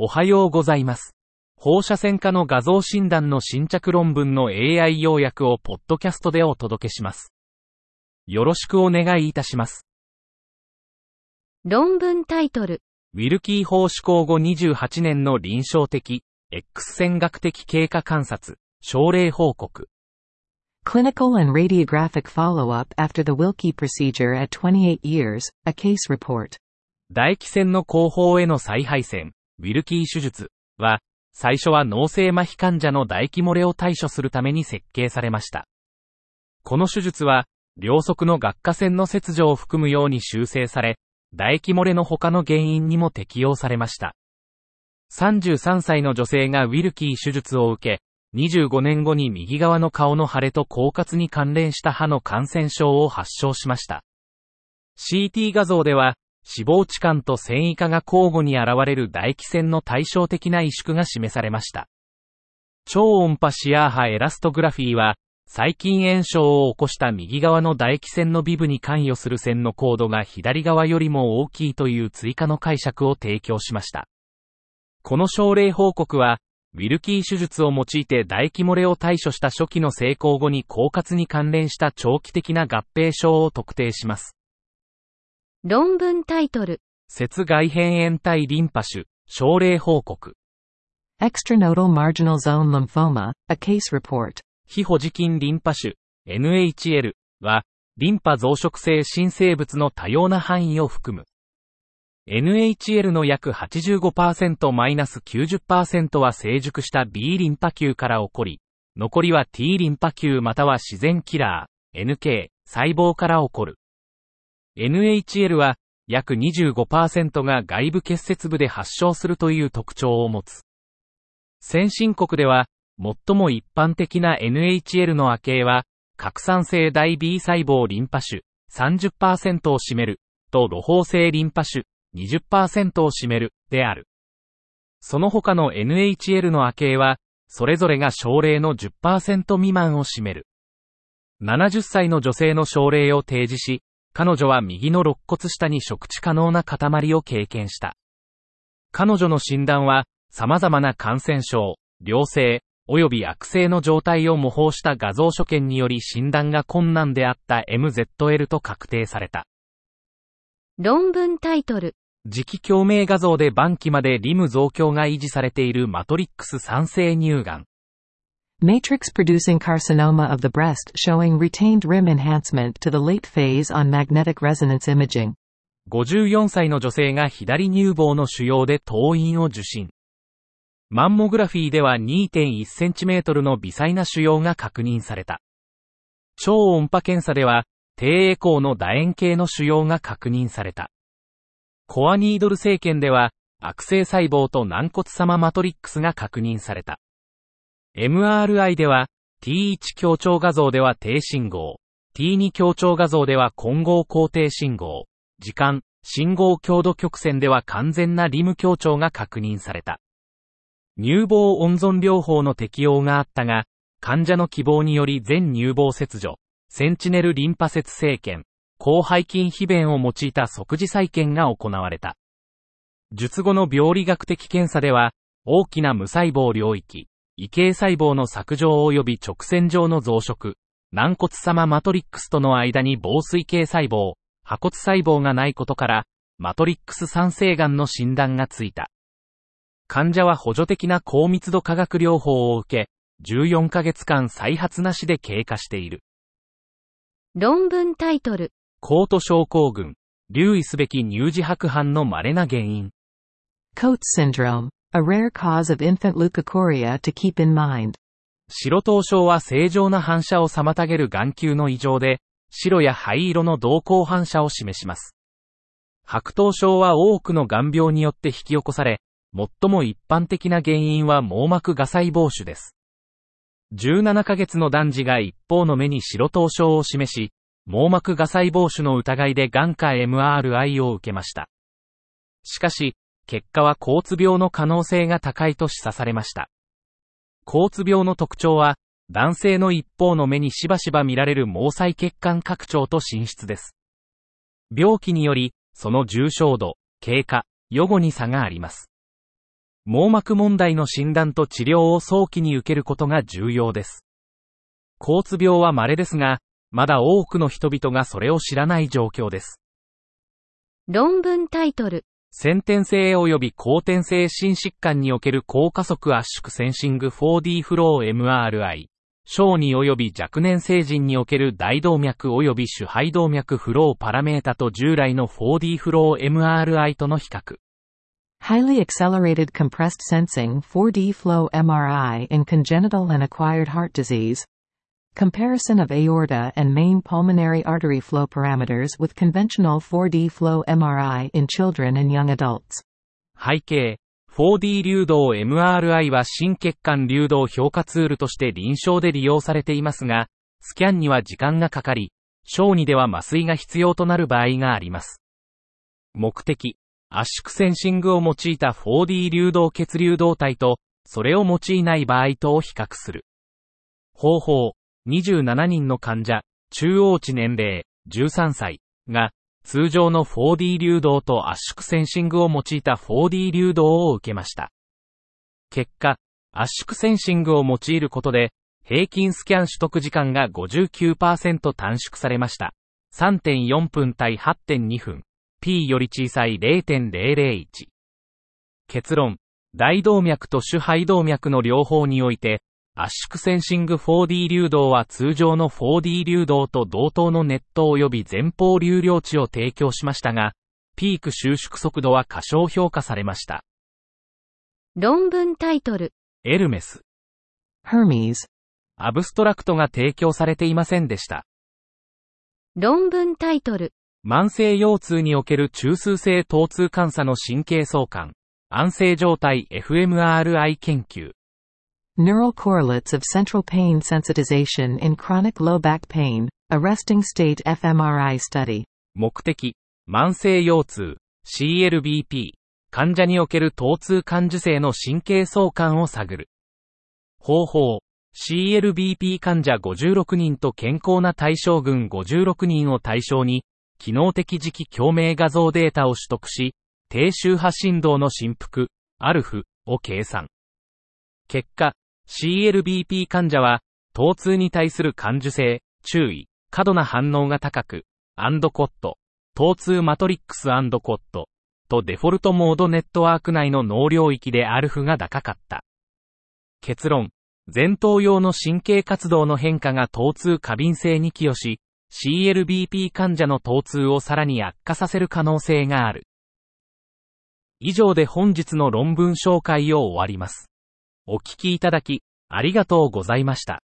おはようございます。放射線科の画像診断の新着論文の AI 要約をポッドキャストでお届けします。よろしくお願いいたします。論文タイトル、ウィルキー法施行後28年の臨床的、X 線学的経過観察、症例報告。Clinical and radiographic follow-up after the Wilkie procedure at 28 years, a case report. 唾液腺の後方への再配線、ウィルキー手術は、最初は脳性麻痺患者の唾液漏れを対処するために設計されました。この手術は、両側の顎下腺の切除を含むように修正され、唾液漏れの他の原因にも適用されました。33歳の女性がウィルキー手術を受け、25年後に右側の顔の腫れと狡猾に関連した歯の感染症を発症しました。CT 画像では、脂肪置換と繊維化が交互に現れる唾液腺の対照的な萎縮が示されました。超音波シアー波エラストグラフィーは、細菌炎症を起こした右側の唾液腺のビブに関与する線の高度が左側よりも大きいという追加の解釈を提供しました。この症例報告は、ウィルキー手術を用いて唾液漏れを対処した初期の成功後に狡猾に関連した長期的な合併症を特定します。論文タイトル、節外辺炎体リンパ腫、症例報告。Extranodal marginal zone lymphoma, a case report. 非保持菌リンパ腫、NHL は、リンパ増殖性新生物の多様な範囲を含む。NHL の約 85%-90% は成熟した B リンパ球から起こり、残りは T リンパ球または自然キラー、NK、細胞から起こる。NHL は、約25%が外部結節部で発症するという特徴を持つ。先進国では、最も一般的な NHL の亜系は、拡散性大 B 細胞リンパ腫30%を占める、と露胞性リンパ腫20%を占める、である。その他の NHL の亜系は、それぞれが症例の10%未満を占める。70歳の女性の症例を提示し、彼女は右の肋骨下に食地可能な塊を経験した。彼女の診断は、様々な感染症、良性、及び悪性の状態を模倣した画像所見により診断が困難であった MZL と確定された。論文タイトル、磁気共鳴画像で晩期までリム増強が維持されているマトリックス酸性乳がん。Matrix producing carcinoma of the breast showing retained rim enhancement to the late phase on magnetic resonance imaging. 54歳の女性が左乳房の腫瘍で当院を受診。マンモグラフィーでは 2.1cm の微細な腫瘍が確認された。超音波検査では、低エコーの楕円形の腫瘍が確認された。コアニードル生検では、悪性細胞と軟骨様マトリックスが確認された。MRI では、T1 強調画像では低信号、T2 強調画像では混合高低信号、時間、信号強度曲線では完全なリム強調が確認された。乳房温存療法の適用があったが、患者の希望により全乳房切除、センチネルリンパ節生検、広背筋非弁を用いた即時再建が行われた。術後の病理学的検査では、大きな無細胞領域、異形細胞の削除及び直線上の増殖、軟骨様マトリックスとの間に防水系細胞、破骨細胞がないことから、マトリックス酸性癌の診断がついた。患者は補助的な高密度化学療法を受け、14ヶ月間再発なしで経過している。論文タイトル、コート症候群、留意すべき乳児白斑の稀な原因。Coates syndrome, a rare cause of infant leukocoria to keep in mind. 白頭症は正常な反射を妨げる眼球の異常で、白や灰色の瞳孔反射を示します。白頭症は多くの眼病によって引き起こされ、最も一般的な原因は網膜芽細胞腫です。17ヶ月の男児が一方の目に白頭症を示し、網膜芽細胞腫の疑いで眼科 MRI を受けました。しかし、結果は交通病の可能性が高いと示唆されました。交通病の特徴は、男性の一方の目にしばしば見られる毛細血管拡張と進出です。病気により、その重症度、経過、予後に差があります。網膜問題の診断と治療を早期に受けることが重要です。交通病は稀ですが、まだ多くの人々がそれを知らない状況です。論文タイトル。先天性及び後天性心疾患における高加速圧縮センシング 4D フロー MRI。小児及び若年成人における大動脈及び主肺動脈フローパラメータと従来の 4D フロー MRI との比較。Highly accelerated compressed sensing 4D flow MRI in congenital and acquired heart disease. Comparison of aorta and main pulmonary artery flow parameters with conventional 4D flow MRI in children and young adults. 背景 4D 流動 MRI は心血管流動評価ツールとして臨床で利用されていますが、スキャンには時間がかかり、小児では麻酔が必要となる場合があります。目的、圧縮センシングを用いた 4D 流動血流動体と、それを用いない場合とを比較する。方法、27人の患者、中央値年齢、13歳が、通常の 4D 流動と圧縮センシングを用いた 4D 流動を受けました。結果、圧縮センシングを用いることで、平均スキャン取得時間が59%短縮されました。3.4分対8.2分。P より小さい0.001。結論。大動脈と主肺動脈の両方において、圧縮センシング 4D 流動は通常の 4D 流動と同等のネット及び前方流量値を提供しましたが、ピーク収縮速度は過小評価されました。論文タイトル。エルメス。Hermes。アブストラクトが提供されていませんでした。論文タイトル。慢性腰痛における中枢性疼痛監査の神経相関。安静状態 FMRI 研究。Neural correlates of central pain sensitization in chronic low back pain, a resting state fMRI study. 目的、慢性腰痛、CLBP、患者における疼痛感受性の神経相関を探る。方法、CLBP 患者56人と健康な対象群56人を対象に、機能的磁気共鳴画像データを取得し、低周波振動の振幅、アルフを計算。結果、CLBP 患者は、疼痛に対する感受性、注意、過度な反応が高く、アンドコット、疼痛マトリックスアンドコット、とデフォルトモードネットワーク内の脳領域でアルフが高かった。結論、前頭葉の神経活動の変化が疼痛過敏性に寄与し、CLBP 患者の疼痛をさらに悪化させる可能性がある。以上で本日の論文紹介を終わります。お聞きいただき、ありがとうございました。